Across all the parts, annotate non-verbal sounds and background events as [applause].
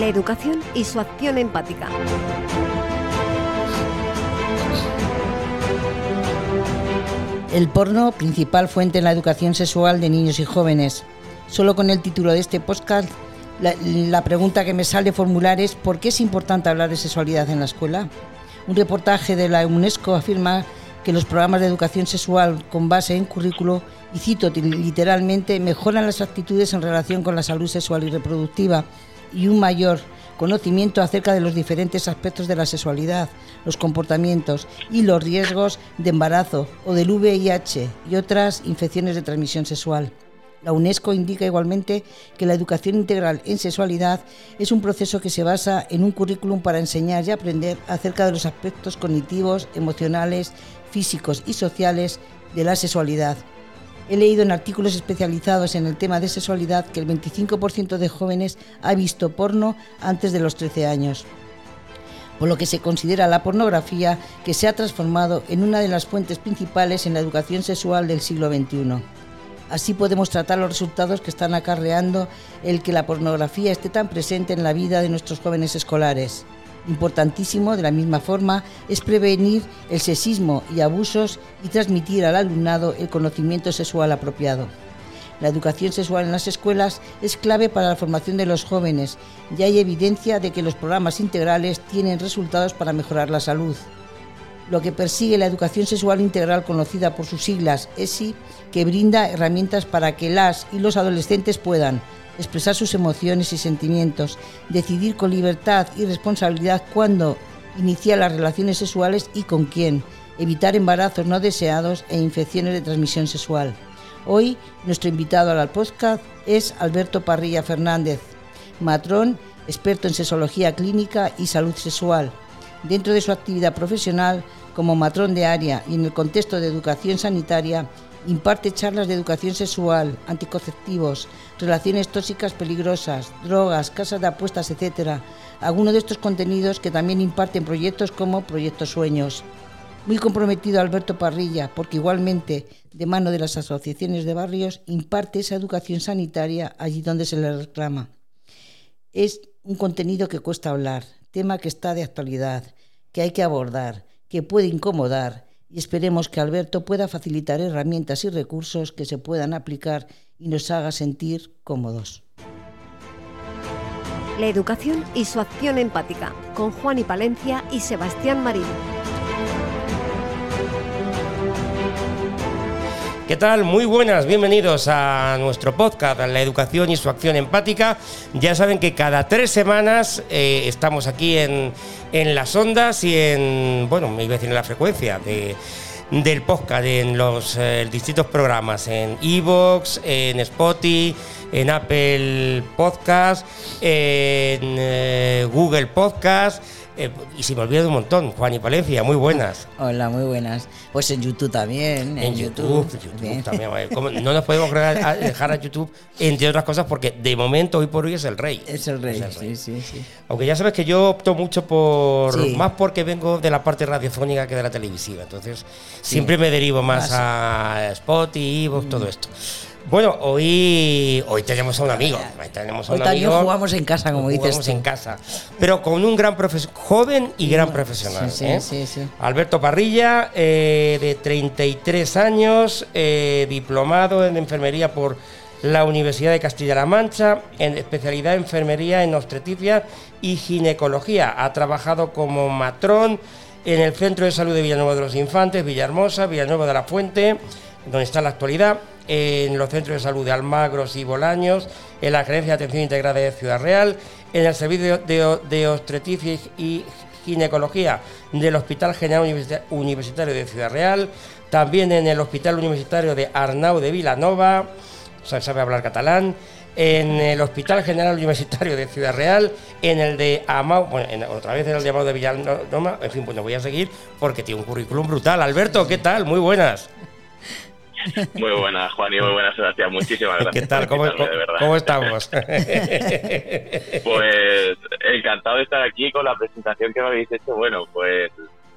la educación y su acción empática. El porno, principal fuente en la educación sexual de niños y jóvenes. Solo con el título de este podcast, la, pregunta que me sale formular es ¿por qué es importante hablar de sexualidad en la escuela? Un reportaje de la UNESCO afirma que los programas de educación sexual con base en currículo, y cito literalmente, mejoran las actitudes en relación con la salud sexual y reproductiva y un mayor conocimiento acerca de los diferentes aspectos de la sexualidad, los comportamientos y los riesgos de embarazo o del VIH y otras infecciones de transmisión sexual. La UNESCO indica igualmente que la educación integral en sexualidad es un proceso que se basa en un currículum para enseñar y aprender acerca de los aspectos cognitivos, emocionales, físicos y sociales de la sexualidad. He leído en artículos especializados en el tema de sexualidad que el 25% de jóvenes ha visto porno antes de los 13 años, por lo que se considera la pornografía que se ha transformado en una de las fuentes principales en la educación sexual del siglo XXI. Así podemos tratar los resultados que están acarreando el que la pornografía esté tan presente en la vida de nuestros jóvenes escolares. Importantísimo, de la misma forma, es prevenir el sexismo y abusos y transmitir al alumnado el conocimiento sexual apropiado. La educación sexual en las escuelas es clave para la formación de los jóvenes y hay evidencia de que los programas integrales tienen resultados para mejorar la salud lo que persigue la educación sexual integral conocida por sus siglas ESI, que brinda herramientas para que las y los adolescentes puedan expresar sus emociones y sentimientos, decidir con libertad y responsabilidad cuándo iniciar las relaciones sexuales y con quién, evitar embarazos no deseados e infecciones de transmisión sexual. Hoy nuestro invitado al podcast es Alberto Parrilla Fernández, matrón, experto en sexología clínica y salud sexual. Dentro de su actividad profesional como matrón de área y en el contexto de educación sanitaria, imparte charlas de educación sexual, anticonceptivos, relaciones tóxicas peligrosas, drogas, casas de apuestas, etc. Algunos de estos contenidos que también imparten proyectos como Proyectos Sueños. Muy comprometido Alberto Parrilla, porque igualmente, de mano de las asociaciones de barrios, imparte esa educación sanitaria allí donde se le reclama. Es un contenido que cuesta hablar, tema que está de actualidad, que hay que abordar, que puede incomodar y esperemos que Alberto pueda facilitar herramientas y recursos que se puedan aplicar y nos haga sentir cómodos. La educación y su acción empática con Juan y Palencia y Sebastián Marín. ¿Qué tal? Muy buenas, bienvenidos a nuestro podcast, La Educación y su Acción Empática. Ya saben que cada tres semanas eh, estamos aquí en, las ondas y en, bueno, me iba a decir en la frecuencia de, del podcast, en los eh, distintos programas, en Evox, en Spotify, en Apple Podcast, en eh, Google Podcast eh, y si me olvido de un montón, Juan y Palencia, muy buenas. Hola, muy buenas. Pues en YouTube también. En, YouTube, YouTube, también. no nos podemos dejar a YouTube, entre otras cosas, porque de momento, hoy por hoy, es el rey. Es el rey, Sí, sí, sí. Aunque ya sabes que yo opto mucho por. Más porque vengo de la parte radiofónica que de la televisiva. Entonces, siempre me derivo más a Spotify, Evox, todo mm. esto. Bueno, hoy, hoy tenemos a un amigo. Hoy tenemos a un también jugamos en casa, como dices. Jugamos en casa. Pero con un gran joven y gran profesional. Sí, ¿eh? sí, sí, Alberto Parrilla, eh, de 33 años, eh, diplomado en enfermería por la Universidad de Castilla-La Mancha, en especialidad en enfermería en obstetricia y ginecología. Ha trabajado como matrón en el Centro de Salud de Villanueva de los Infantes, Villahermosa, Villanueva de la Fuente, donde está en la actualidad en los centros de salud de Almagros y Bolaños, en la Gerencia de Atención Integrada de Ciudad Real, en el Servicio de, Obstetricia y Ginecología del Hospital General Universitario de Ciudad Real, también en el Hospital Universitario de Arnau de Vilanova, o sea, sabe hablar catalán, en el Hospital General Universitario de Ciudad Real, en el de Amau, bueno, otra vez en el de Amau de Vilanova, en fin, pues no voy a seguir porque tiene un currículum brutal. Alberto, ¿qué tal? Muy buenas. Muy buena, Juan, y muy buena, Sebastián. Muchísimas gracias. ¿Qué tal? ¿Cómo, estamos? [laughs] [laughs] pues encantado de estar aquí con la presentación que me habéis hecho. Bueno, pues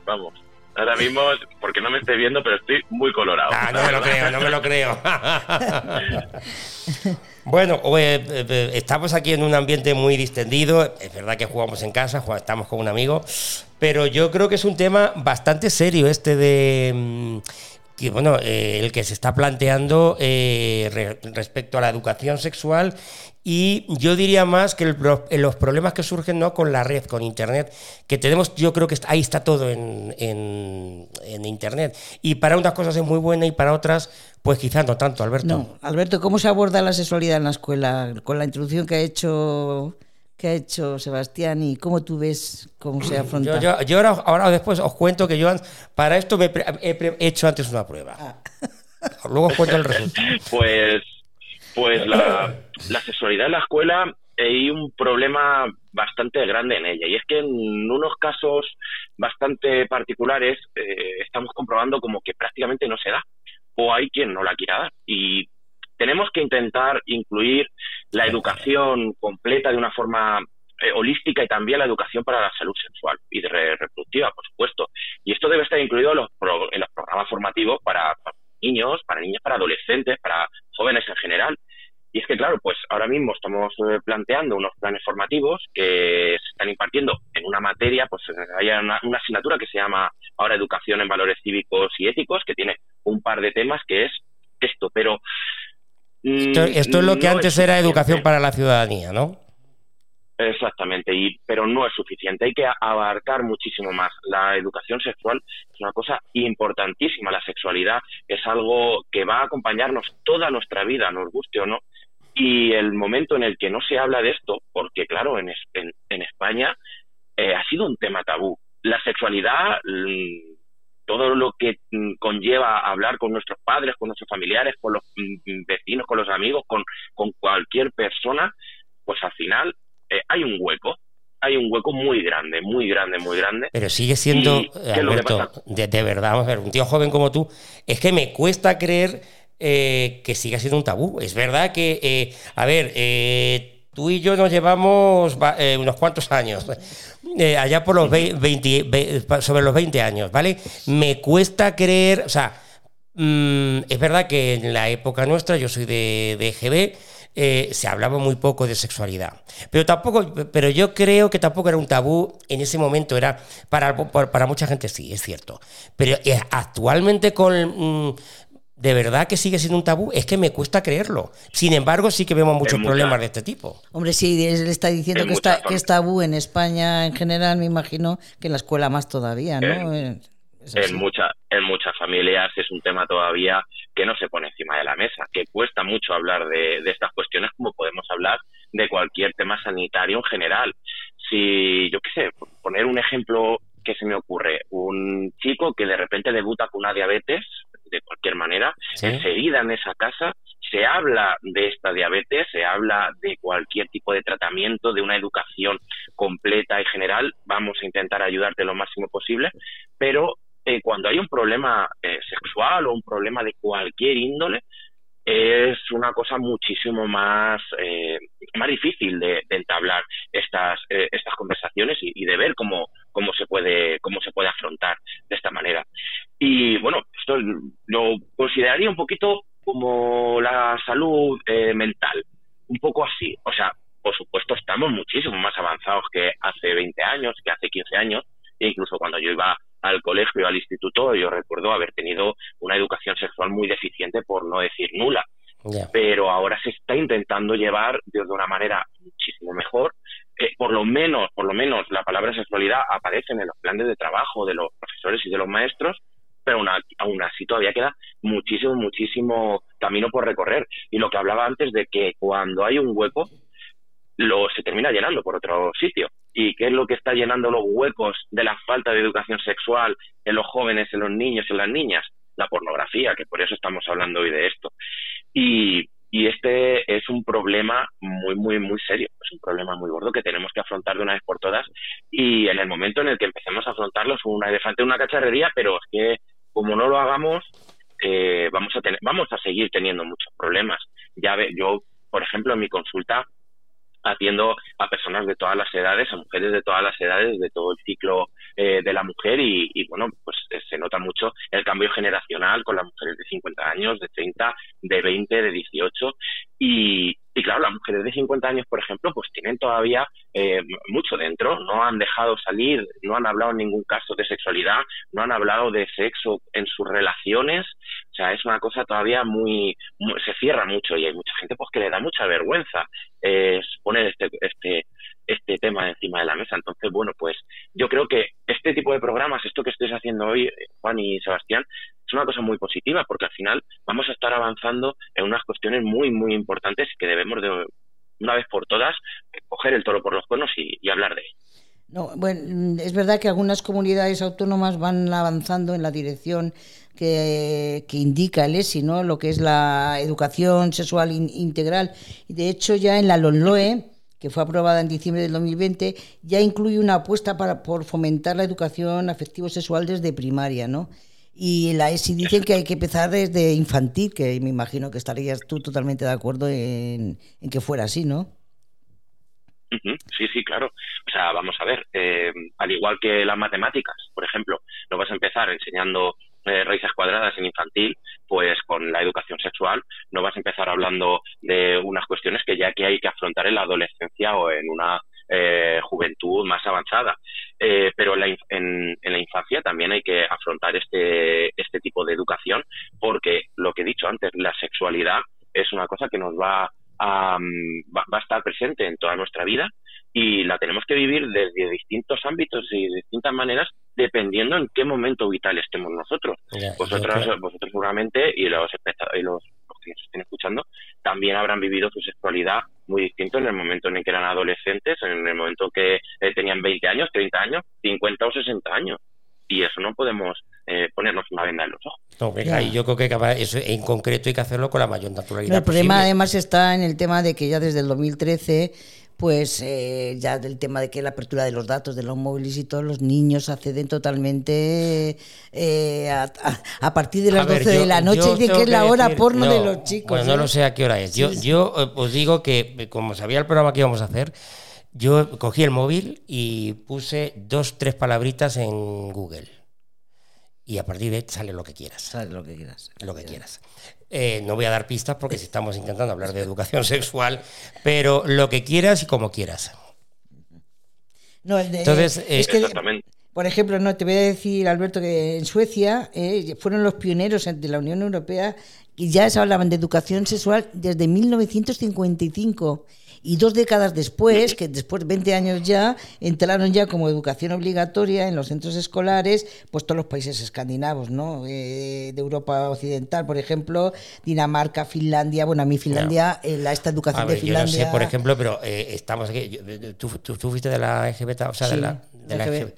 vamos. Ahora mismo, porque no me estoy viendo, pero estoy muy colorado. Ah, no me lo creo, no me lo creo. [laughs] Bueno, eh, eh, estamos aquí en un ambiente muy distendido. Es verdad que jugamos en casa, estamos con un amigo, pero yo creo que es un tema bastante serio este de mm, que bueno, eh, el que se está planteando respecto a la educación sexual y yo diría más que los problemas que surgen ¿no? con la red, con Internet, que tenemos, yo creo que ahí está todo en, en, Internet. Y para unas cosas es muy buena y para otras, pues quizás no tanto, Alberto. No, Alberto, ¿cómo se aborda la sexualidad en la escuela? Con la introducción que ha hecho que ha hecho Sebastián y cómo tú ves cómo se afronta. Yo, yo, ahora, ahora, después os cuento que yo para esto me he, hecho antes una prueba. Ah. [laughs] Luego os cuento el resultado. Pues pues la, sexualidad en la escuela hay un problema bastante grande en ella y es que en unos casos bastante particulares eh, estamos comprobando como que prácticamente no se da o hay quien no la quiera dar y tenemos que intentar incluir la educación completa de una forma eh, holística y también la educación para la salud sexual y reproductiva, por supuesto. Y esto debe estar incluido en los, en los programas formativos para, niños, para niñas, para adolescentes, para jóvenes en general. Y es que, claro, pues ahora mismo estamos eh, planteando unos planes formativos que se están impartiendo en una materia, pues hay una, asignatura que se llama ahora Educación en Valores Cívicos y Éticos, que tiene un par de temas que es esto, pero... Esto, esto es lo que antes era educación para la ciudadanía, ¿no? Exactamente, y, pero no es suficiente. Hay que abarcar muchísimo más. La educación sexual es una cosa importantísima. La sexualidad es algo que va a acompañarnos toda nuestra vida, nos guste o no. Y el momento en el que no se habla de esto, porque claro, en, en, España eh, ha sido un tema tabú. La sexualidad, mm, todo lo que mm, conlleva hablar con nuestros padres, con nuestros familiares, con los mm, vecinos, con los amigos, con, con cualquier persona, pues al final eh, hay un hueco, hay un hueco muy grande, muy grande, muy grande. Pero sigue siendo, Alberto, de, verdad, vamos a ver, un tío joven como tú, es que me cuesta creer eh, que siga siendo un tabú. Es verdad que, eh, a ver, tú y yo nos llevamos unos cuantos años. allá por los 20, sobre los 20 años, ¿vale? Me cuesta creer, o sea, mm, es verdad que en la época nuestra, yo soy de, de eh, se hablaba muy poco de sexualidad. Pero tampoco, pero yo creo que tampoco era un tabú en ese momento, era para, para mucha gente sí, es cierto. Pero eh, actualmente con mm, de verdad que sigue siendo un tabú, es que me cuesta creerlo. Sin embargo, sí que vemos muchos problemas de este tipo. Hombre, sí, él está diciendo que, está, que es tabú en España en general, me imagino que en la escuela más todavía, ¿no? Eh, en, mucha, en muchas familias es un tema todavía que no se pone encima de la mesa, que cuesta mucho hablar de, estas cuestiones como podemos hablar de cualquier tema sanitario en general. Si, yo qué sé, poner un ejemplo que se me ocurre, un chico que de repente debuta con una diabetes, de cualquier manera, enseguida en esa casa se habla de esta diabetes, se habla de cualquier tipo de tratamiento, de una educación completa y general, vamos a intentar ayudarte lo máximo posible, pero eh, cuando hay un problema eh, sexual o un problema de cualquier índole, es una cosa muchísimo más, eh, más difícil de, entablar estas, estas conversaciones y, de ver cómo, cómo, se puede, cómo se puede afrontar de esta manera. Y bueno, esto lo consideraría un poquito como la salud mental, un poco así. O sea, por supuesto estamos muchísimo más avanzados que hace 20 años, que hace 15 años, e incluso cuando yo iba al colegio, al instituto, yo recuerdo haber tenido una educación sexual muy deficiente, por no decir nula. Pero ahora se está intentando llevar de una manera muchísimo mejor. Eh, por lo menos, por lo menos, la palabra sexualidad aparece en los planes de trabajo de los profesores y de los maestros, pero aún así todavía queda muchísimo, muchísimo camino por recorrer. Y lo que hablaba antes de que cuando hay un hueco, lo se termina llenando por otro sitio. ¿Y qué es lo que está llenando los huecos de la falta de educación sexual en los jóvenes, en los niños, en las niñas? La pornografía, que por eso estamos hablando hoy de esto. Y, y este es un problema muy, muy, muy serio. Es un problema muy gordo que tenemos que afrontar de una vez por todas. Y en el momento en el que empecemos a afrontarlo es un elefante una cacharrería, pero es que como no lo hagamos, eh, vamos, a tener, vamos a seguir teniendo muchos problemas. Ya ve, yo, por ejemplo, en mi consulta atiendo a personas de todas las edades, a mujeres de todas las edades, de todo el ciclo eh, de la mujer y, y, bueno, pues eh, se nota mucho el cambio generacional con las mujeres de 50 años, de 30, de 20, de 18 y, y claro, las mujeres de 50 años, por ejemplo, pues tienen todavía eh, mucho dentro, no han dejado salir, no han hablado en ningún caso de sexualidad, no han hablado de sexo en sus relaciones, o sea, es una cosa todavía muy, se cierra mucho y hay mucha gente pues que le da mucha vergüenza eh, poner este, este, este tema encima de la mesa. Entonces, bueno, pues yo creo que este tipo de programas, esto que estáis haciendo hoy, Juan y Sebastián, es una cosa muy positiva porque al final vamos a estar avanzando en unas cuestiones muy, muy importantes que debemos de una vez por todas coger el toro por los cuernos y, hablar de él. No, bueno, es verdad que algunas comunidades autónomas van avanzando en la dirección que, indica el ESI, ¿no? lo que es la educación sexual integral. Y de hecho ya en la LONLOE, que fue aprobada en diciembre del 2020, ya incluye una apuesta para, por fomentar la educación afectivo-sexual desde primaria, ¿no? Y la ESI dicen que hay que empezar desde infantil, que me imagino que estarías tú totalmente de acuerdo en, que fuera así, ¿no? Sí, sí, claro. O sea, vamos a ver, eh, al igual que las matemáticas, por ejemplo, no vas a empezar enseñando eh, raíces cuadradas en infantil, pues con la educación sexual no vas a empezar hablando de unas cuestiones que ya que hay que afrontar en la adolescencia o en una eh, juventud más avanzada. Pero en la, infancia también hay que afrontar este, este tipo de educación porque lo que he dicho antes, la sexualidad es una cosa que nos va mm, va, a estar presente en toda nuestra vida y la tenemos que vivir desde distintos ámbitos y de distintas maneras dependiendo en qué momento vital estemos nosotros. vosotros, vosotros seguramente y los, y los que nos estén escuchando también habrán vivido su sexualidad muy distinto en el momento en el que eran adolescentes, en el momento que eh, tenían 20 años, 30 años, 50 o 60 años. Y eso no podemos eh, ponernos una venda en los ojos. No, venga, y yo creo que eso en concreto hay que hacerlo con la mayor naturalidad. el problema además está en el tema de que ya desde el 2013 pues eh, ya del tema de que la apertura de los datos de los móviles y todos los niños acceden totalmente eh, a, partir de las 12 de la noche y que es la hora porno de los chicos. Bueno, no lo sé a qué hora es. Yo, yo eh, os digo que, como sabía el programa que íbamos a hacer, yo cogí el móvil y puse dos, tres palabritas en Google. Y a partir de ahí sale lo que quieras. Sale lo que quieras. Lo que quieras. Eh, no voy a dar pistas porque si [laughs] estamos intentando hablar de educación sexual, pero lo que quieras y como quieras. No, Entonces, es que, por ejemplo, no te voy a decir, Alberto, que en Suecia eh, fueron los pioneros de la Unión Europea y ya se hablaban de educación sexual desde 1955 y dos décadas después, que después de 20 años ya, entraron ya como educación obligatoria en los centros escolares, pues todos los países escandinavos, ¿no? Eh, de Europa Occidental, por ejemplo, Dinamarca, Finlandia, bueno, a mí Finlandia, eh, la, esta educación de Finlandia... Yo no sé, por ejemplo, pero eh, estamos aquí, ¿tú, tú, fuiste de la LGBT, o sea, de la, de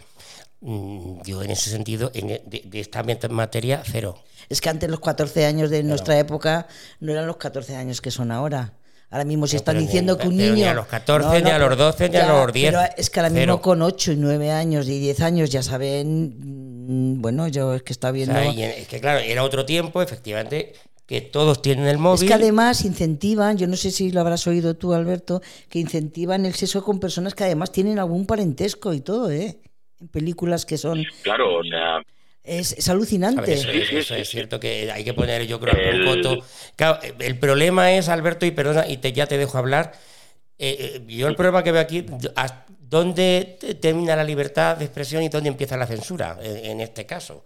mm, Yo en ese sentido, en, e, de, de, esta materia, cero. Es que antes los 14 años de nuestra época no eran los 14 años que son ahora. Ahora mismo si están diciendo que un niño... Ni a los 14, ni a los 12, ni a los 10. Pero es que ahora mismo con 8 y 9 años y 10 años ya saben... Mm, bueno, yo es que está viendo... es que claro, era otro tiempo, efectivamente, que todos tienen el móvil. Es que además incentivan, yo no sé si lo habrás oído tú, Alberto, que incentivan el sexo con personas que además tienen algún parentesco y todo, ¿eh? En películas que son... Claro, o sea, es, alucinante. eso, es cierto que hay que poner, yo creo, el... foto. Claro, el problema es, Alberto, y perdona, y te, ya te dejo hablar. Eh, eh, yo el problema que veo aquí, ¿dónde termina la libertad de expresión y dónde empieza la censura en este caso?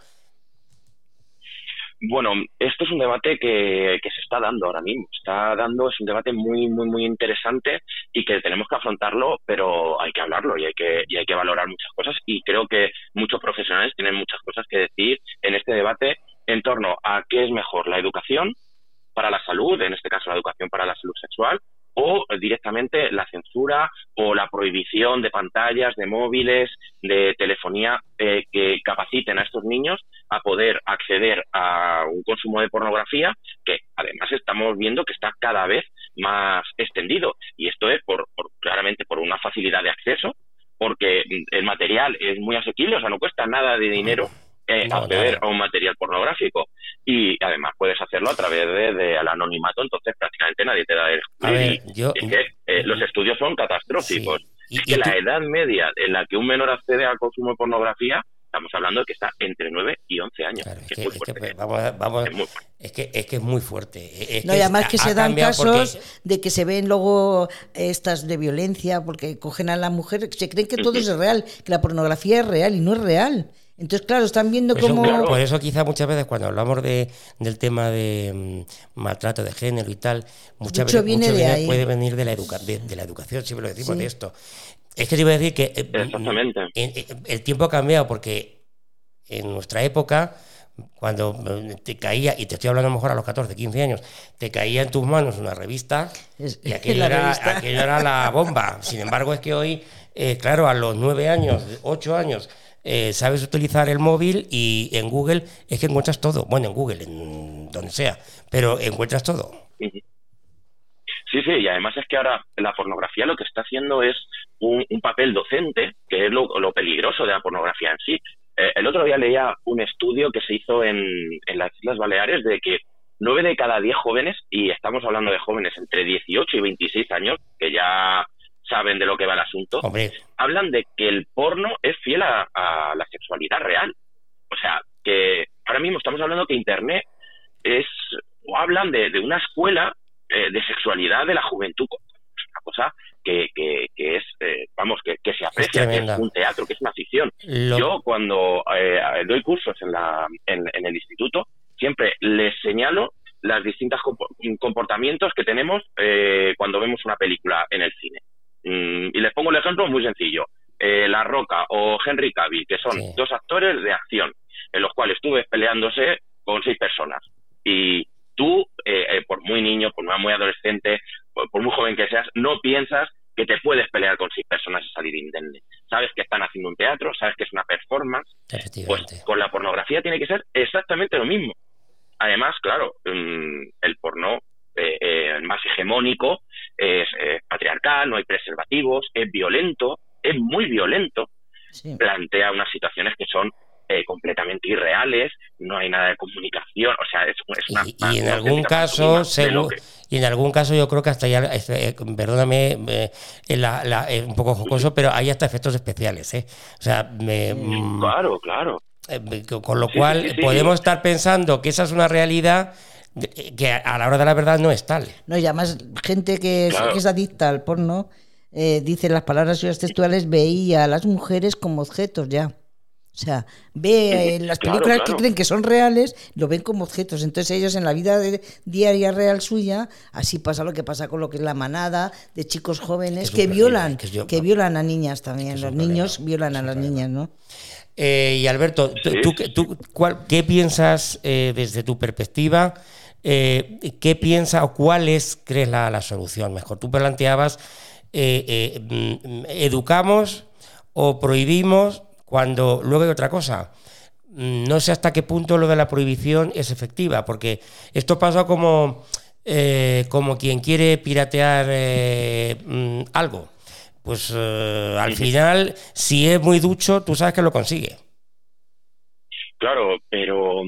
Bueno, esto es un debate que, que, se está dando ahora mismo. Está dando, es un debate muy, muy, muy interesante y que tenemos que afrontarlo, pero hay que hablarlo y hay que, y hay que valorar muchas cosas. Y creo que muchos profesionales tienen muchas cosas que decir en este debate en torno a qué es mejor, la educación para la salud, en este caso la educación para la salud sexual, o directamente la censura o la prohibición de pantallas, de móviles, de telefonía eh, que capaciten a estos niños a poder acceder a un consumo de pornografía que además estamos viendo que está cada vez más extendido. Y esto es por, claramente por una facilidad de acceso porque el material es muy asequible, o sea, no cuesta nada de dinero eh, acceder a un material pornográfico. Y además puedes hacerlo a través de, de anonimato, entonces prácticamente nadie te da el... A ver, yo... Es que eh, los estudios son catastróficos. es que la edad media en la que un menor accede al consumo de pornografía estamos hablando de que está entre 9 y 11 años. es, que, es, que, es, que, es muy fuerte. no, y además que se dan casos de que se ven luego estas de violencia porque cogen a la mujer, se creen que todo es real, que la pornografía es real y no es real. Entonces, claro, están viendo cómo... Por eso quizá muchas veces cuando hablamos de, del tema de mm, maltrato de género y tal, muchas veces viene puede venir de la, de, la educación, siempre lo decimos de esto. Es que te iba a decir que eh, el tiempo ha cambiado porque en nuestra época, cuando te caía, y te estoy hablando a lo mejor a los 14, 15 años, te caía en tus manos una revista y [laughs] aquello, era, aquello era, la bomba. Sin embargo, es que hoy, eh, claro, a los 9 años, 8 años, eh, sabes utilizar el móvil y en Google es que encuentras todo. Bueno, en Google, en donde sea, pero encuentras todo. Sí, sí, y además es que ahora la pornografía lo que está haciendo es un, papel docente, que es lo, peligroso de la pornografía en sí. Eh, el otro día leía un estudio que se hizo en, en las Islas Baleares de que nueve de cada diez jóvenes, y estamos hablando de jóvenes entre 18 y 26 años, que ya saben de lo que va el asunto, hablan de que el porno es fiel a, la sexualidad real. O sea, que ahora mismo estamos hablando que Internet es, o hablan de, de una escuela eh, de sexualidad de la juventud. Una cosa que, que, es, eh, vamos, que, que, se aprecia, que es un teatro, que es una ficción. Yo cuando eh, doy cursos en, la, en, el instituto, siempre les señalo los distintos comportamientos que tenemos cuando vemos una película en el cine. Mm, y les pongo el ejemplo muy sencillo. La Roca o Henry Cavill, que son dos actores de acción, en los cuales estuve peleándose con seis personas. Y tú, eh, eh, por muy niño, por muy adolescente, por, muy joven que seas, no piensas que te puedes pelear con seis personas y salir indemne. Sabes que están haciendo un teatro, sabes que es una performance. Pues con la pornografía tiene que ser exactamente lo mismo. Además, claro, mm, el porno eh, más hegemónico es patriarcal, no hay preservativos, es violento, es muy violento. Plantea unas situaciones que son eh, completamente irreales, no hay nada de comunicación, o sea, es, una... Y, en algún caso, y en algún caso yo creo que hasta ya, este, eh, perdóname, eh, un poco jocoso, pero hay hasta efectos especiales, ¿eh? O sea, me, mm, claro, claro. con lo cual podemos estar pensando que esa es una realidad que a la hora de la verdad no es tal. No, y además gente que, es, adicta al porno, dice las palabras textuales, veía a las mujeres como objetos ya. O sea, ve en las películas que creen que son reales, lo ven como objetos. Entonces ellos en la vida diaria real suya, así pasa lo que pasa con lo que es la manada de chicos jóvenes que, violan, que, violan a niñas también. Los niños violan a las niñas, ¿no? Eh, y Alberto, ¿tú, tú, ¿qué piensas eh, desde tu perspectiva? Eh, ¿Qué piensas o cuál es, crees, la, la solución mejor? Tú planteabas, mm, ¿educamos o prohibimos? Cuando luego hay otra cosa. Mm, no sé hasta qué punto lo de la prohibición es efectiva, porque esto pasa como, eh, como quien quiere piratear eh, mm, algo. Pues eh, al final, si es muy ducho, tú sabes que lo consigue. Claro, pero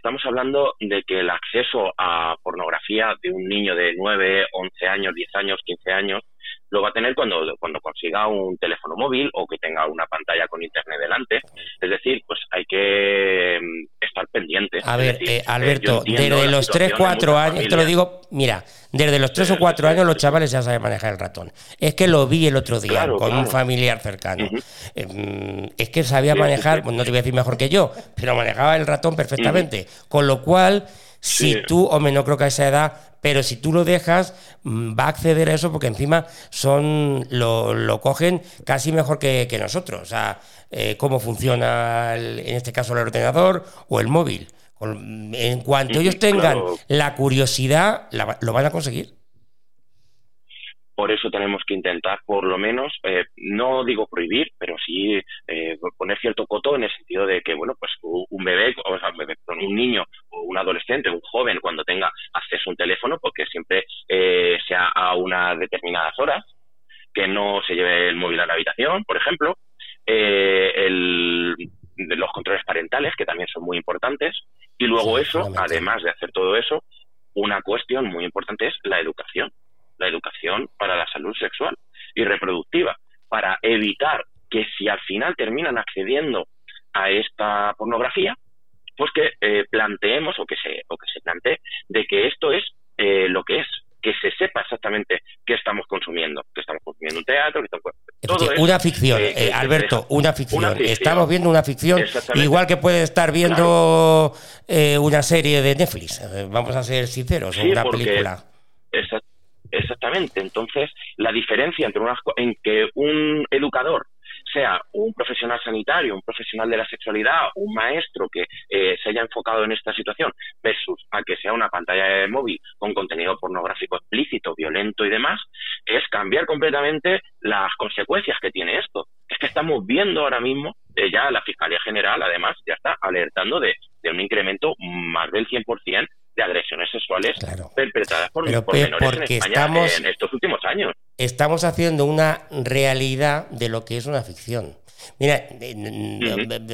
estamos hablando de que el acceso a pornografía de un niño de 9, 11 años, 10 años, 15 años, lo va a tener cuando, cuando consiga un teléfono móvil o que tenga una pantalla con internet delante. Es decir, pues hay que mm, estar pendientes. A ver, eh, Alberto, desde los 3, 4 años, te lo digo, mira, desde los 3 o 4 años los chavales ya saben manejar el ratón. Es que lo vi el otro día con un familiar cercano. Eh, mm, es que sabía manejar, no te voy a decir mejor que yo, pero manejaba el ratón perfectamente. Con lo cual si tú, hombre, no creo que a esa edad, pero si tú lo dejas, mm, va a acceder a eso porque encima son lo, lo cogen casi mejor que, nosotros. O sea, eh, cómo funciona en este caso el ordenador o el móvil. En cuanto ellos tengan la curiosidad, lo van a conseguir. Por eso tenemos que intentar, por lo menos, eh, no digo prohibir, pero sí eh, poner cierto coto en el sentido de que, bueno, pues un bebé, o sea, un, bebé, un niño o un adolescente, un joven, cuando tenga acceso a un teléfono, porque siempre eh, sea a unas determinadas horas, que no se lleve el móvil a la habitación, por ejemplo, el los controles parentales, que también son muy importantes, y luego eso, además de hacer todo eso, una cuestión muy importante es la educación, para la salud sexual y reproductiva, para evitar que si al final terminan accediendo a esta pornografía, pues que eh, planteemos o que se o que se plantee de que esto es eh, lo que es, que se sepa exactamente qué estamos consumiendo, que estamos consumiendo un teatro, que estamos, todo una ficción, eh, Alberto, una ficción. Estamos viendo una ficción, igual que puede estar viendo una serie de Netflix. Vamos a ser sinceros, una película. Entonces, la diferencia entre unas en que un educador sea un profesional sanitario, un profesional de la sexualidad, un maestro que eh, se haya enfocado en esta situación, versus a que sea una pantalla de móvil con contenido pornográfico explícito, violento y demás, es cambiar completamente las consecuencias que tiene esto. Es que estamos viendo ahora mismo, eh, ya la Fiscalía General, además, ya está alertando de, de un incremento más del 100% de agresiones sexuales perpetradas por, menores en España en estos últimos años. Estamos haciendo una realidad de lo que es una ficción. Mira,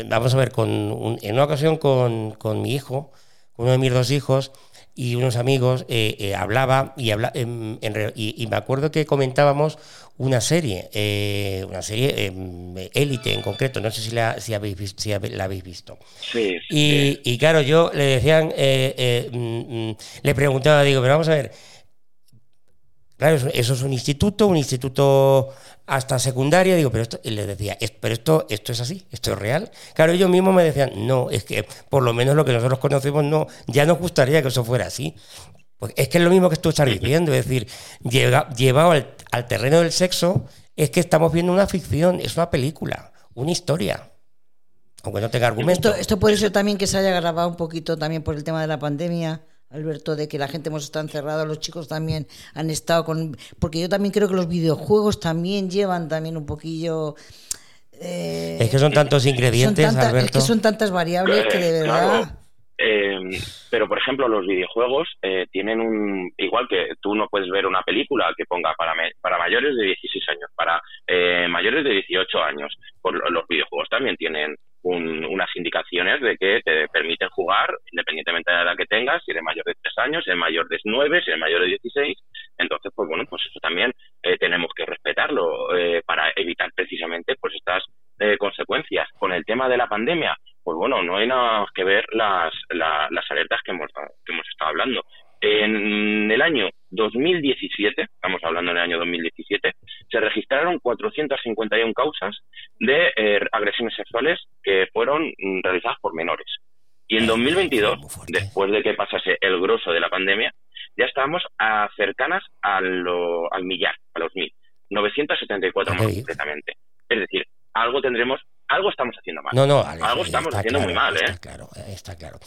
vamos a ver, con en una ocasión con, con mi hijo, uno de mis dos hijos, y unos amigos eh, eh, hablaba y, habla, em, y, me acuerdo que comentábamos una serie, eh, una serie em, élite en concreto, no sé si la, si habéis, visto, si la habéis visto. Sí, y, y, claro, yo le decían, mm, mm, le preguntaba, digo, pero vamos a ver, claro, eso es un instituto, un instituto hasta secundaria, digo, pero esto, y les decía, pero esto, esto es así, esto es real. Claro, ellos mismos me decían, no, es que por lo menos lo que nosotros conocemos, no, ya nos gustaría que eso fuera así. Pues es que es lo mismo que tú estás diciendo, es decir, llevado al, terreno del sexo, es que estamos viendo una ficción, es una película, una historia. Aunque no tenga argumento. Esto, esto puede ser también que se haya grabado un poquito también por el tema de la pandemia Alberto, de que la gente hemos estado encerrada, los chicos también han estado con... Porque yo también creo que los videojuegos también llevan también un poquillo... Eh, es que son tantos ingredientes, Alberto. Es que son tantas variables que de verdad... Eh, pero, por ejemplo, los videojuegos eh, tienen un. Igual que tú no puedes ver una película que ponga para, para mayores de 16 años, para mayores de 18 años. Por, los videojuegos también tienen unas indicaciones de que te permiten jugar independientemente de la edad que tengas, si eres mayor de 3 años, si eres mayor de 9, si eres mayor de 16. Entonces, pues bueno, pues eso también eh, tenemos que respetarlo eh, para evitar precisamente pues estas eh, consecuencias. Con el tema de la pandemia, pues bueno, no hay nada que ver las, las alertas que hemos, que hemos estado hablando. En el año 2017, estamos hablando del año 2017, se registraron 451 causas de eh, agresiones sexuales que fueron realizadas por menores. Y en 2022, después de que pasase el grosso de la pandemia, ya estábamos a cercanas al millar, a los mil. 974 más concretamente. Es decir, algo tendremos, algo estamos haciendo mal. No, no, algo estamos haciendo muy mal, ¿eh? Está claro, está claro.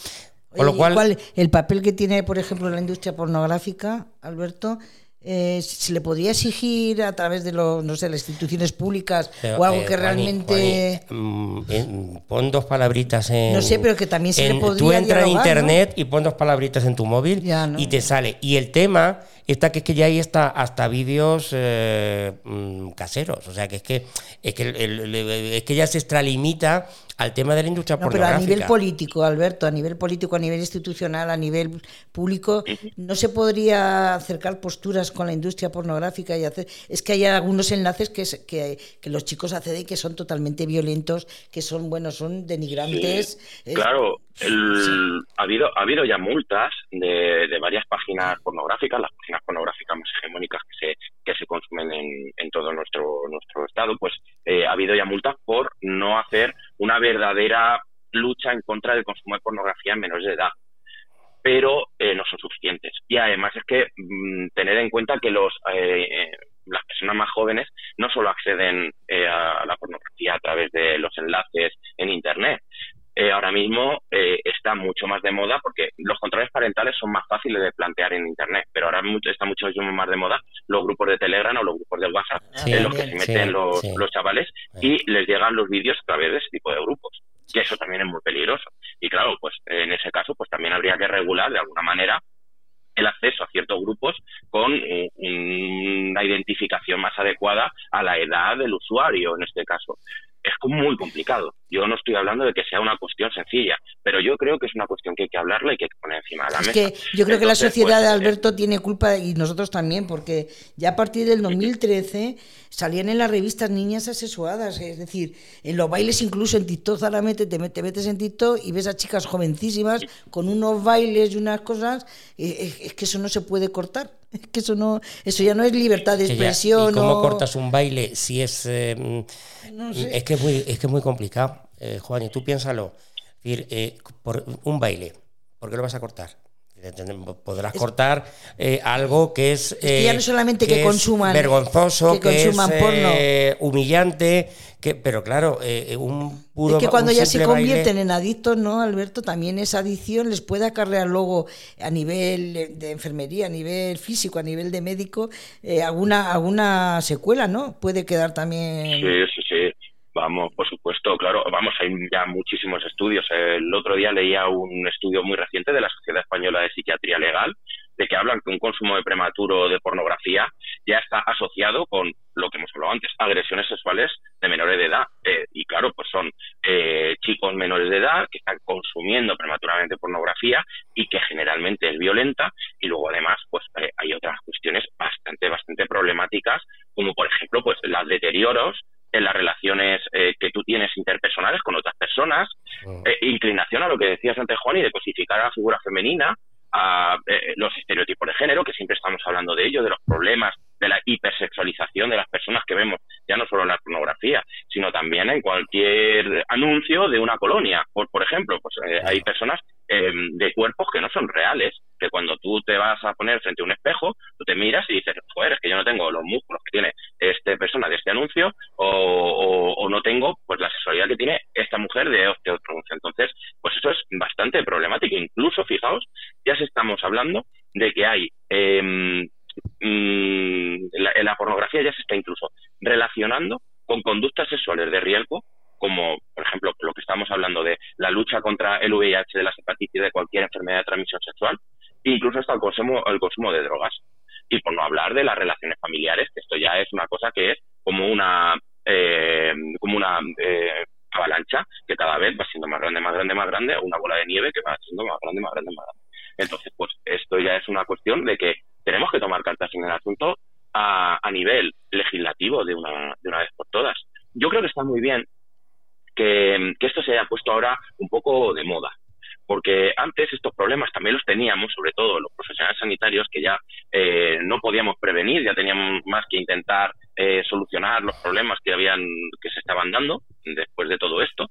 Con lo cual, el papel que tiene, por ejemplo, la industria pornográfica, Alberto, eh, se le podría exigir a través de los, no sé, las instituciones públicas o algo eh, que realmente mm, pon dos palabritas en no sé pero que también se le podría tú entras en internet y pon dos palabritas en tu móvil y te sale. Y el tema está que es que ya ahí está hasta vídeos eh, mm, caseros o sea que es que es que es que ya se extralimita al tema de la industria no, Pero a nivel político, Alberto, a nivel político, a nivel institucional, a nivel público, no se podría acercar posturas con la industria pornográfica y hacer. Es que hay algunos enlaces que, que, que los chicos acceden que son totalmente violentos, que son, bueno, son denigrantes. claro, ha, habido, ha habido ya multas de, de varias páginas pornográficas, las páginas pornográficas más hegemónicas que se, que se consumen en, en todo nuestro, nuestro estado, pues eh, ha habido ya multas por no hacer una verdadera lucha en contra del consumo de pornografía en menores de edad pero eh, no son suficientes. Y además es que mm, tener en cuenta que los eh, las personas más jóvenes no solo acceden a la pornografía a través de los enlaces en Internet, eh, ahora mismo eh, está mucho más de moda porque los controles parentales son más fáciles de plantear en Internet, pero ahora está mucho más de moda los grupos de Telegram o los grupos de WhatsApp en los que se meten los, los, chavales y les llegan los vídeos a través de ese tipo de grupos. Y eso también es muy peligroso. Y claro, pues en ese caso, pues también habría que regular de alguna manera el acceso a ciertos grupos con una identificación más adecuada a la edad del usuario en este caso. es muy complicado. Yo no estoy hablando de que sea una cuestión sencilla, pero yo creo que es una cuestión que hay que hablarla y que hay que poner encima de la mesa. Es que yo creo que la sociedad pues, de Alberto tiene culpa y nosotros también, porque ya a partir del 2013 salían en las revistas niñas asexuadas, es decir, en los bailes incluso en TikTok, solamente te, metes en TikTok y ves a chicas jovencísimas con unos bailes y unas cosas, es que eso no se puede cortar. [laughs] Es que eso no, eso ya no es libertad de expresión. ¿Y cómo cortas un baile si es eh, es que es muy, es que es muy complicado, eh, Juan, y tú piénsalo. decir, eh, por un baile, ¿por qué lo vas a cortar? Podrás cortar eh, algo que es, que ya no solamente que, consuman vergonzoso, que, consuman es porno. humillante, que, pero claro, un puro. Es que cuando ya se convierten en adictos, ¿no, Alberto? También esa adicción les puede acarrear luego a nivel de enfermería, a nivel físico, a nivel de médico, alguna, alguna secuela, ¿no? Puede quedar también. Sí, sí, sí. Vamos, por supuesto, claro, vamos, hay ya muchísimos estudios. El otro día leía un estudio muy reciente de la Sociedad Española de Psiquiatría Legal, de que hablan que un consumo de prematuro de pornografía ya está asociado con lo que hemos hablado antes, agresiones sexuales de menores de edad. Eh, y claro, pues son eh, chicos menores de edad que están consumiendo prematuramente pornografía y que generalmente es violenta. Y luego además, pues eh, hay otras cuestiones bastante, bastante problemáticas, como por ejemplo, pues los deterioros en las relaciones eh, que tú tienes interpersonales con otras personas, eh, inclinación a lo que decías antes, Juan, y de cosificar a la figura femenina, a eh, los estereotipos de género, que siempre estamos hablando de ello, de los problemas de la hipersexualización de las personas que vemos, ya no solo en la pornografía, sino también en cualquier anuncio de una colonia. Por, por ejemplo, pues hay personas de cuerpos que no son reales, que cuando tú te vas a poner frente a un espejo, tú te miras y dices, joder, es que yo no tengo los músculos que tiene esta persona de este anuncio o, no tengo pues la sexualidad que tiene esta mujer de este otro anuncio. Entonces, pues eso es bastante problemático. Incluso, fijaos, ya se estamos hablando de que hay em, mm, en la pornografía ya se está incluso relacionando con conductas sexuales de riesgo como por ejemplo lo que estamos hablando de la lucha contra el VIH, de las hepatitis, de cualquier enfermedad de transmisión sexual, incluso hasta el consumo, el consumo de drogas. Y por no hablar de las relaciones familiares, que esto ya es una cosa que es como una, eh, como una eh, avalancha que cada vez va siendo más grande, más grande, más grande, una bola de nieve que va siendo más grande, más grande, más grande. Entonces, pues esto ya es una cuestión de que tenemos que tomar cartas en el asunto a, a nivel legislativo de una, de una vez por todas. Yo creo que está muy bien que, que esto se haya puesto ahora un poco de moda porque antes estos problemas también los teníamos, sobre todo los profesionales sanitarios, que ya eh, no podíamos prevenir, ya teníamos más que intentar eh, solucionar los problemas que habían, que se estaban dando después de todo esto,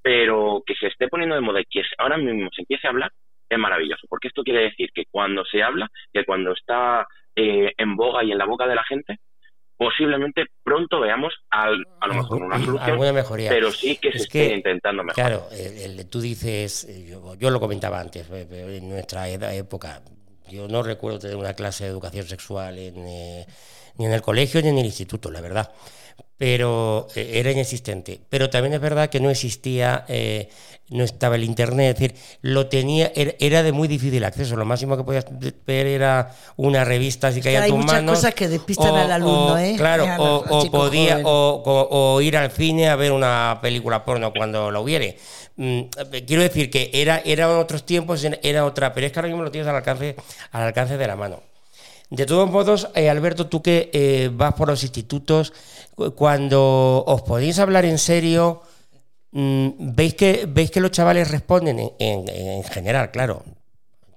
pero que se esté poniendo de moda y que ahora mismo se empiece a hablar es maravilloso, porque esto quiere decir que cuando se habla, que cuando está eh, en boga y en la boca de la gente, posiblemente pronto veamos al, a lo mejor una solución, mejoría. pero sí que se esté intentando mejorar. Claro, tú dices, eh, yo, lo comentaba antes, eh, eh, en nuestra época, yo no recuerdo tener una clase de educación sexual ni en el colegio ni en el instituto, la verdad pero era inexistente. Pero también es verdad que no existía, no estaba el internet, es decir, lo tenía, era, de muy difícil acceso. Lo máximo que podías ver era una revista así que hay a tus manos. Hay muchas cosas que despistan al alumno, ¿eh? Claro, o, podía, o, ir al cine a ver una película porno cuando lo hubiere. Mm, quiero decir que era, eran otros tiempos, era otra, pero es que ahora mismo lo tienes al alcance, al alcance de la mano. De todos modos, eh, Alberto, tú que eh, vas por los institutos, cuando os podéis hablar en serio, Mm, ¿Veis que, ¿Veis que los chavales responden en, general, claro?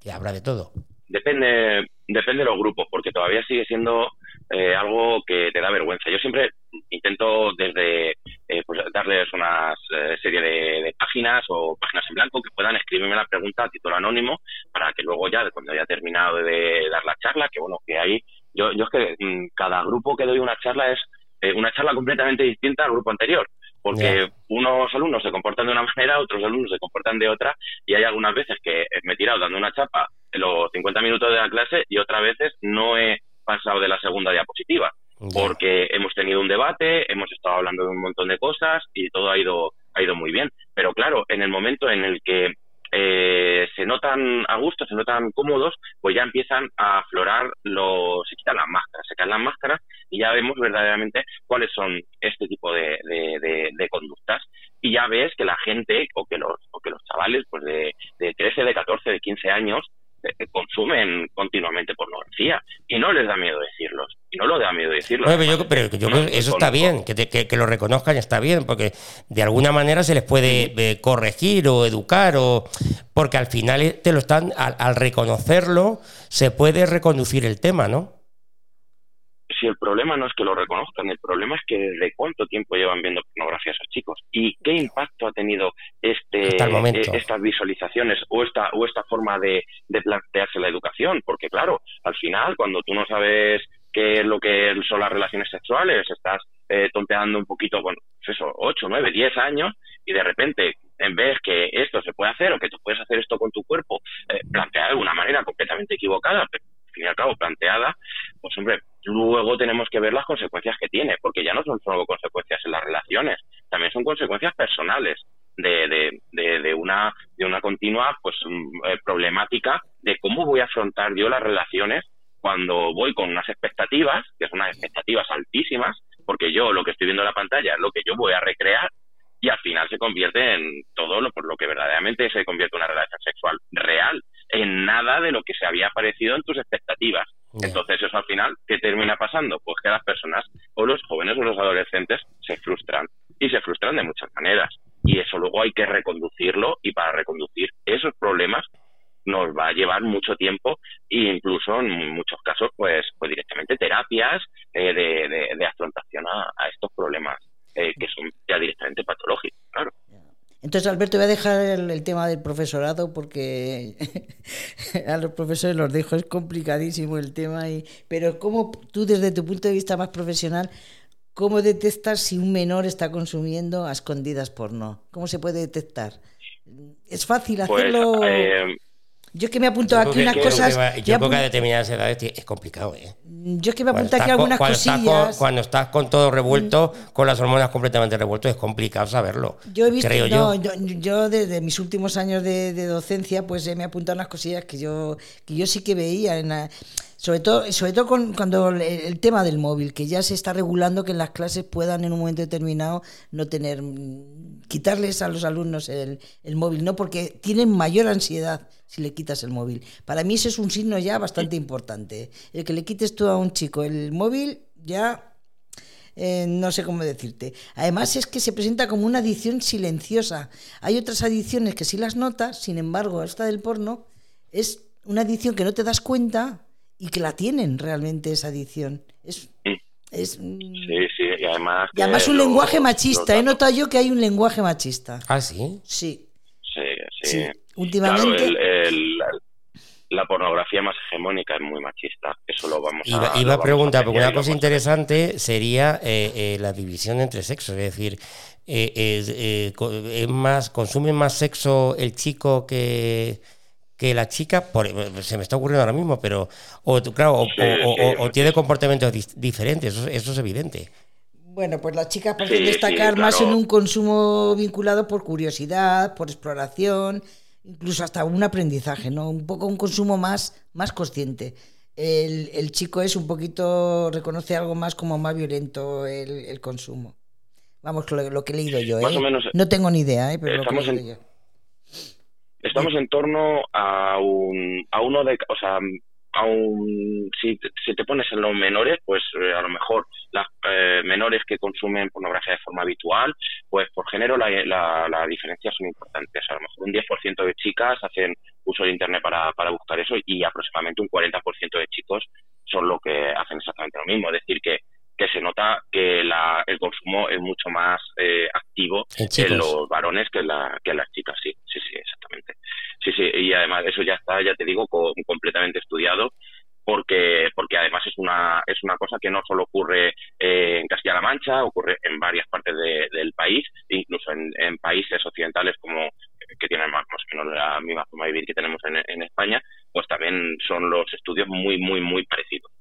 Que habrá de todo. Depende, depende de los grupos, porque todavía sigue siendo eh, algo que te da vergüenza. Yo siempre intento desde pues darles una eh, serie de, páginas o páginas en blanco que puedan escribirme la pregunta a título anónimo para que luego ya, cuando haya terminado de dar la charla, que bueno, que ahí, yo, yo es que mm, cada grupo que doy una charla es una charla completamente distinta al grupo anterior porque unos alumnos se comportan de una manera, otros alumnos se comportan de otra, y hay algunas veces que me he tirado dando una chapa en los 50 minutos de la clase y otras veces no he pasado de la segunda diapositiva, porque hemos tenido un debate, hemos estado hablando de un montón de cosas y todo ha ido, ha ido muy bien. Pero claro, en el momento en el que eh, se notan a gusto, se notan cómodos, pues ya empiezan a aflorar los, se quitan las máscaras, se quitan las máscaras y ya vemos verdaderamente cuáles son este tipo de, de, conductas y ya ves que la gente o que los, o que los chavales pues de, de 13, de 14, de 15 años consumen continuamente pornografía y no les da miedo decirlos y no lo da miedo decirlo pero yo, creo que eso está bien que, que, lo reconozcan está bien porque de alguna manera se les puede eh, corregir o educar o porque al final eh, te lo están al reconocerlo se puede reconducir el tema no si el problema no es que lo reconozcan, el problema es que desde cuánto tiempo llevan viendo pornografía esos chicos y qué impacto ha tenido este eh, estas visualizaciones o esta o esta forma de, plantearse la educación, porque claro, al final cuando tú no sabes qué es lo que son las relaciones sexuales, estás eh, tonteando un poquito con pues eso, 8, 9, 10 años y de repente en vez que esto se puede hacer o que tú puedes hacer esto con tu cuerpo, eh, planteado de una manera completamente equivocada, pero fin y al cabo planteada, pues hombre, luego tenemos que ver las consecuencias que tiene, porque ya no son solo consecuencias en las relaciones, también son consecuencias personales de, de, de, una, de una continua pues mm, eh, problemática de cómo voy a afrontar yo las relaciones cuando voy con unas expectativas, que son unas expectativas altísimas, porque yo lo que estoy viendo en la pantalla es lo que yo voy a recrear y al final se convierte en todo lo por lo que verdaderamente se convierte en una relación sexual real, en nada de lo que se había aparecido en tus expectativas. Entonces eso al final, ¿qué termina pasando? Pues que las personas o los jóvenes o los adolescentes se frustran y se frustran de muchas maneras. Y eso luego hay que reconducirlo y para reconducir esos problemas nos va a llevar mucho tiempo e incluso en muchos casos pues, pues directamente terapias eh, de, de, afrontación a, estos problemas eh, que son ya directamente patológicos, claro. Entonces, Alberto, voy a dejar el, tema del profesorado porque [laughs] a los profesores los dejo, es complicadísimo el tema. Y, pero, ¿cómo tú, desde tu punto de vista más profesional, cómo detectas si un menor está consumiendo a escondidas porno? ¿Cómo se puede detectar? ¿Es fácil pues, hacerlo? Eh, yo que me apunto aquí unas cosas. yo creo que a determinadas edades es complicado, ¿eh? Yo es que me apunto aquí algunas cosillas. cuando estás con todo revuelto, mm. con las hormonas completamente revueltas, es complicado saberlo. Yo he visto, yo. desde mis últimos años de, docencia, pues me he apuntado unas cosillas que yo, que yo sí que veía en sobre todo, sobre todo con, cuando el, tema del móvil, que ya se está regulando que en las clases puedan en un momento determinado no tener, quitarles a los alumnos el, el móvil, ¿no? Porque tienen mayor ansiedad si le quitas el móvil. Para mí ese es un signo ya bastante importante. El que le quites tú a un chico el móvil, ya eh, no sé cómo decirte. Además es que se presenta como una adicción silenciosa. Hay otras adicciones que sí las notas, sin embargo, esta del porno es una adicción que no te das cuenta y que la tienen realmente esa adicción. Es, es sí, sí, y además... Y además un lenguaje machista. He notado yo que hay un lenguaje machista. Ah, sí. Sí. Sí, sí. Últimamente. la pornografía más hegemónica es muy machista. Eso lo vamos a. Iba a preguntar, porque una cosa interesante sería eh, eh, la división entre sexos. Es decir, eh, es, más, consume más sexo el chico que que la chica, por, se me está ocurriendo ahora mismo, pero o claro, o, tiene comportamientos diferentes, eso, es evidente. Bueno, pues las chicas pueden destacar más en un consumo vinculado por curiosidad, por exploración, incluso hasta un aprendizaje, ¿no? Un poco un consumo más, más consciente. El, el chico es un poquito, reconoce algo más como más violento el, el consumo. Vamos, lo, lo, que he leído yo, ¿eh? no tengo ni idea, ¿eh? pero lo que he leído yo. Estamos en torno a un, a uno de, o sea, aún si, si, te pones en los menores, pues eh, a lo mejor las eh, menores que consumen pornografía de forma habitual, pues por género la, la, las diferencias son importantes. A lo mejor un 10% de chicas hacen uso de Internet para, para buscar eso y aproximadamente un 40% de chicos son lo que hacen exactamente lo mismo. Es decir, que que se nota que la, el consumo es mucho más eh, activo en, los varones que, la, que en las chicas, sí, sí, sí, exactamente. Sí, sí, y además eso ya está, ya te digo, completamente estudiado porque porque además es una es una cosa que no solo ocurre eh, en Castilla-La Mancha, ocurre en varias partes del país, incluso en, en, países occidentales como que tienen más, o menos la misma forma de vivir que tenemos en, en España, pues también son los estudios muy muy muy parecidos.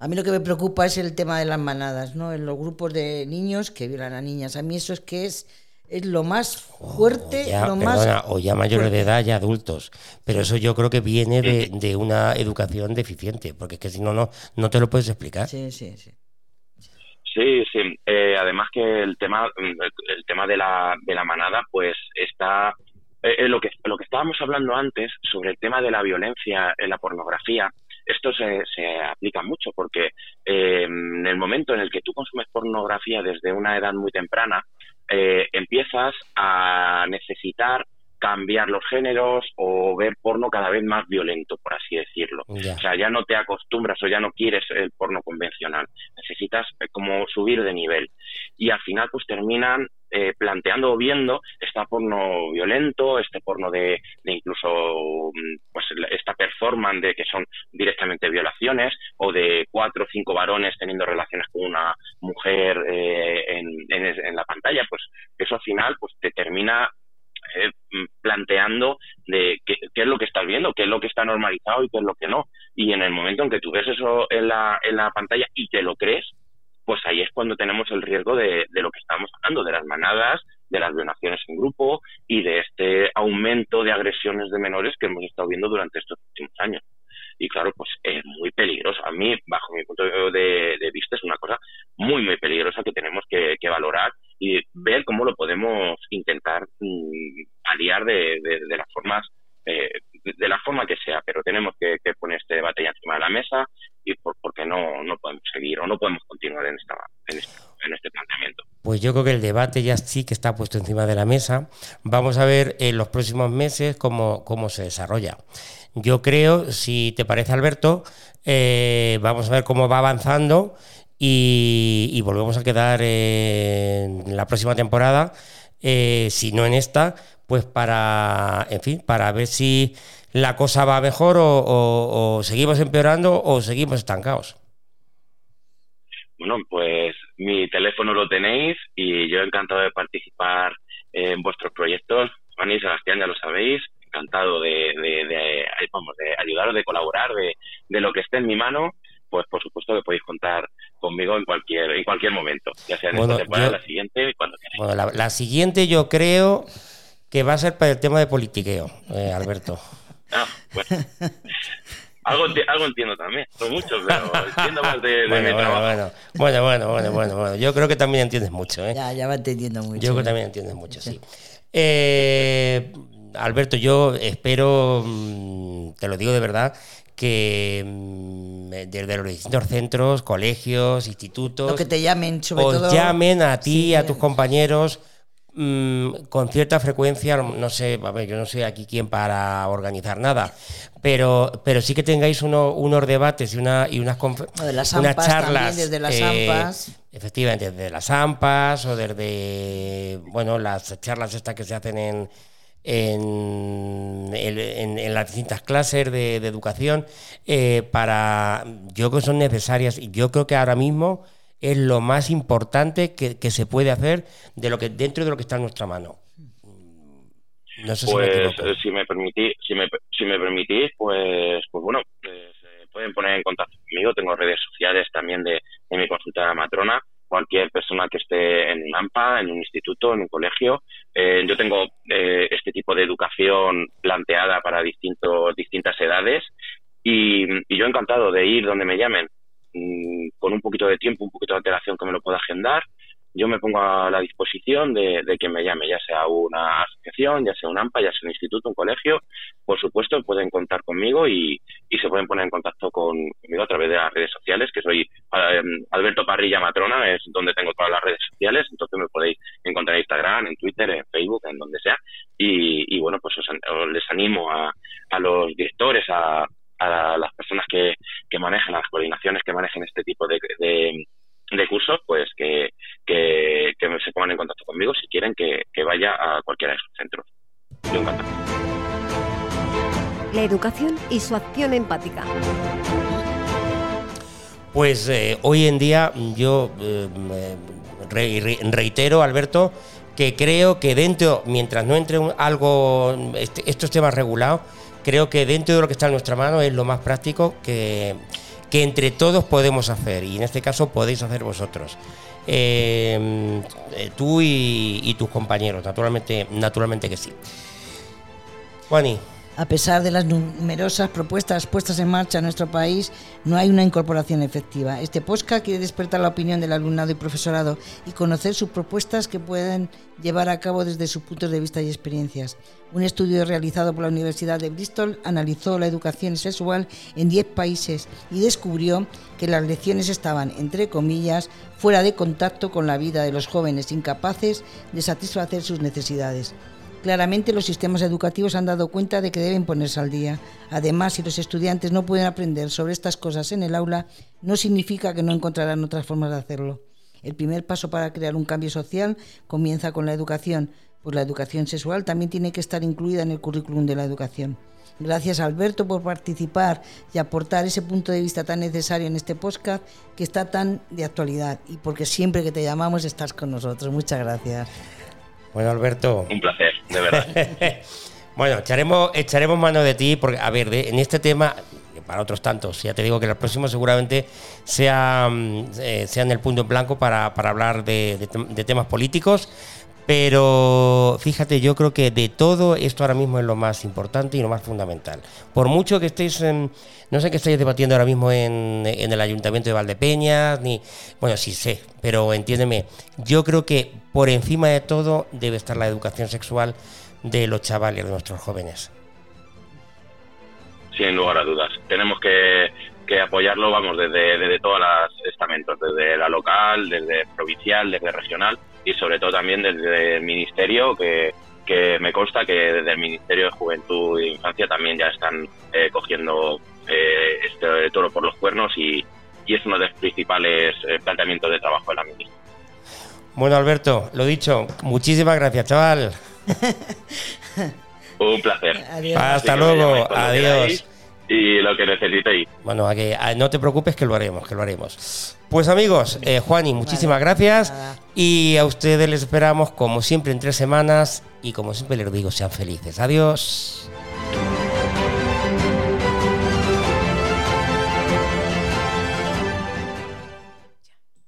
A mí lo que me preocupa es el tema de las manadas, ¿no? En los grupos de niños que violan a niñas. A mí eso es que es es lo más fuerte, o ya, lo más... O ya mayores de edad, ya adultos. Pero eso yo creo que viene de, una educación deficiente, porque es que si no, no, no te lo puedes explicar. Sí, sí, sí. Sí, sí. Eh, además que el tema, el tema de la, de la manada, pues está eh, eh, lo que lo que estábamos hablando antes sobre el tema de la violencia en la pornografía. Esto se, se aplica mucho porque en el momento en el que tú consumes pornografía desde una edad muy temprana, empiezas a necesitar cambiar los géneros o ver porno cada vez más violento, por así decirlo. O sea, ya no te acostumbras o ya no quieres el porno convencional. Necesitas eh, como subir de nivel. Y al final pues terminan eh, planteando o viendo este porno violento, este porno de, incluso mm, pues esta performance de que son directamente violaciones o de cuatro o cinco varones teniendo relaciones con una mujer eh, en, en, la pantalla, pues eso al final pues te termina eh, planteando de qué, es lo que estás viendo, qué es lo que está normalizado y qué es lo que no. Y en el momento en que tú ves eso en la, en la pantalla y te lo crees, pues ahí es cuando tenemos el riesgo de, de lo que estamos hablando, de las manadas, de las violaciones en grupo y de este aumento de agresiones de menores que hemos estado viendo durante estos últimos años. Y claro, pues es muy peligroso. A mí, bajo mi punto de, de vista, es una cosa muy, muy peligrosa que tenemos que, que valorar y ver cómo lo podemos intentar mm, aliar de, de, las formas eh, de la forma que sea, pero tenemos que, poner este debate ya encima de la mesa y por, no, podemos seguir o no podemos continuar en, esta, en, este, en este planteamiento. Pues yo creo que el debate ya sí que está puesto encima de la mesa. Vamos a ver en los próximos meses cómo, cómo se desarrolla. Yo creo, si te parece Alberto, eh, vamos a ver cómo va avanzando y, volvemos a quedar en la próxima temporada, eh, si no en esta, pues para, en fin, para ver si la cosa va mejor o, seguimos empeorando o seguimos estancados. Bueno, pues mi teléfono lo tenéis y yo encantado de participar en vuestros proyectos. Juan y Sebastián, ya lo sabéis, encantado de, de, vamos, de ayudaros, de colaborar, de, de lo que esté en mi mano pues por supuesto que podéis contar conmigo en cualquier en cualquier momento, ya sea en esta temporada, la siguiente, cuando queráis. Bueno, la, siguiente yo creo que va a ser para el tema de politiqueo, eh, Alberto. [laughs] ah, bueno. Algo, algo, entiendo también, no mucho, pero entiendo más de, [laughs] bueno, mi bueno, trabajo. Bueno, bueno, bueno, bueno, bueno, Yo creo que también entiendes mucho, ¿eh? Ya, ya va entendiendo mucho. Yo creo que ¿eh? también entiendes mucho, sí. Eh, Alberto, yo espero, mm, te lo digo de verdad, que mm, desde los distintos centros, colegios, institutos, que te llamen, sobre os llamen a ti, a tus compañeros mm, con cierta frecuencia, no sé, a ver, yo no sé aquí quién para organizar nada, pero, pero sí que tengáis unos debates y, una, y unas, unas charlas. desde las eh, AMPAs. Efectivamente, desde las AMPAs o desde, bueno, las charlas estas que se hacen en, en, en, las distintas clases de, educación eh, para yo creo que son necesarias y yo creo que ahora mismo es lo más importante que, se puede hacer de lo que dentro de lo que está en nuestra mano. No sé pues si me, permitís, si me, si me permitís, pues, pues bueno, pues, pueden poner en contacto conmigo. Tengo redes sociales también de, de mi consulta matrona cualquier persona que esté en un AMPA, en un instituto, en un colegio. Eh, yo tengo eh, este tipo de educación planteada para distintos, distintas edades y, y yo encantado de ir donde me llamen con un poquito de tiempo, un poquito de antelación que me lo pueda agendar yo me pongo a la disposición de, de que me llame, ya sea una asociación, ya sea un AMPA, ya sea un instituto, un colegio. Por supuesto, pueden contar conmigo y, se pueden poner en contacto conmigo a través de las redes sociales, que soy eh, Alberto Parrilla Matrona, es donde tengo todas las redes sociales, entonces me podéis encontrar en Instagram, en Twitter, en Facebook, en donde sea. Y, y bueno, pues os, les animo a, a los directores, a, a las personas que, que manejan, las coordinaciones que manejen este tipo de, de de cursos, pues que, que, se pongan en contacto conmigo si quieren que, vaya a cualquiera de sus centros. Yo encantado. La educación y su acción empática. Pues eh, hoy en día yo eh, reitero, Alberto, que creo que dentro, mientras no entre algo, este, estos temas regulados, creo que dentro de lo que está en nuestra mano es lo más práctico que que entre todos podemos hacer y en este caso podéis hacer vosotros. Eh, tú y, tus compañeros, naturalmente, naturalmente que sí. Juani. A pesar de las numerosas propuestas puestas en marcha en nuestro país, no hay una incorporación efectiva. Este POSCA quiere despertar la opinión del alumnado y profesorado y conocer sus propuestas que pueden llevar a cabo desde sus puntos de vista y experiencias. Un estudio realizado por la Universidad de Bristol analizó la educación sexual en 10 países y descubrió que las lecciones estaban, entre comillas, fuera de contacto con la vida de los jóvenes incapaces de satisfacer sus necesidades. Claramente los sistemas educativos han dado cuenta de que deben ponerse al día. Además, si los estudiantes no pueden aprender sobre estas cosas en el aula, no significa que no encontrarán otras formas de hacerlo. El primer paso para crear un cambio social comienza con la educación, pues la educación sexual también tiene que estar incluida en el currículum de la educación. Gracias Alberto por participar y aportar ese punto de vista tan necesario en este podcast que está tan de actualidad y porque siempre que te llamamos estás con nosotros. Muchas gracias. Bueno, Alberto. Un placer, de verdad. [laughs] bueno, echaremos, echaremos mano de ti, porque, a ver, en este tema, para otros tantos, ya te digo que los próximos seguramente sean, eh, sean el punto en blanco para, hablar de, temas políticos. Pero fíjate, yo creo que de todo esto ahora mismo es lo más importante y lo más fundamental. Por mucho que estéis en, no sé qué estáis debatiendo ahora mismo en, en, el Ayuntamiento de Valdepeñas, ni. Bueno, sí sé, pero entiéndeme, yo creo que por encima de todo debe estar la educación sexual de los chavales, de nuestros jóvenes. Sin lugar a dudas. Tenemos que, apoyarlo, vamos, desde, desde todos los estamentos, desde la local, desde provincial, desde regional y sobre todo también desde el ministerio, que, que me consta que desde el Ministerio de Juventud e Infancia también ya están eh, cogiendo eh, este toro por los cuernos y, es uno de los principales eh, planteamientos de trabajo de la ministra. Bueno, Alberto, lo dicho, muchísimas gracias, chaval. [laughs] Un placer. Hasta luego, adiós. Y lo que necesitéis. Bueno, no te preocupes que lo haremos, que lo haremos. Pues amigos, eh, Juani, muchísimas gracias. Y a ustedes les esperamos como siempre en tres semanas. Y como siempre les digo, sean felices. Adiós.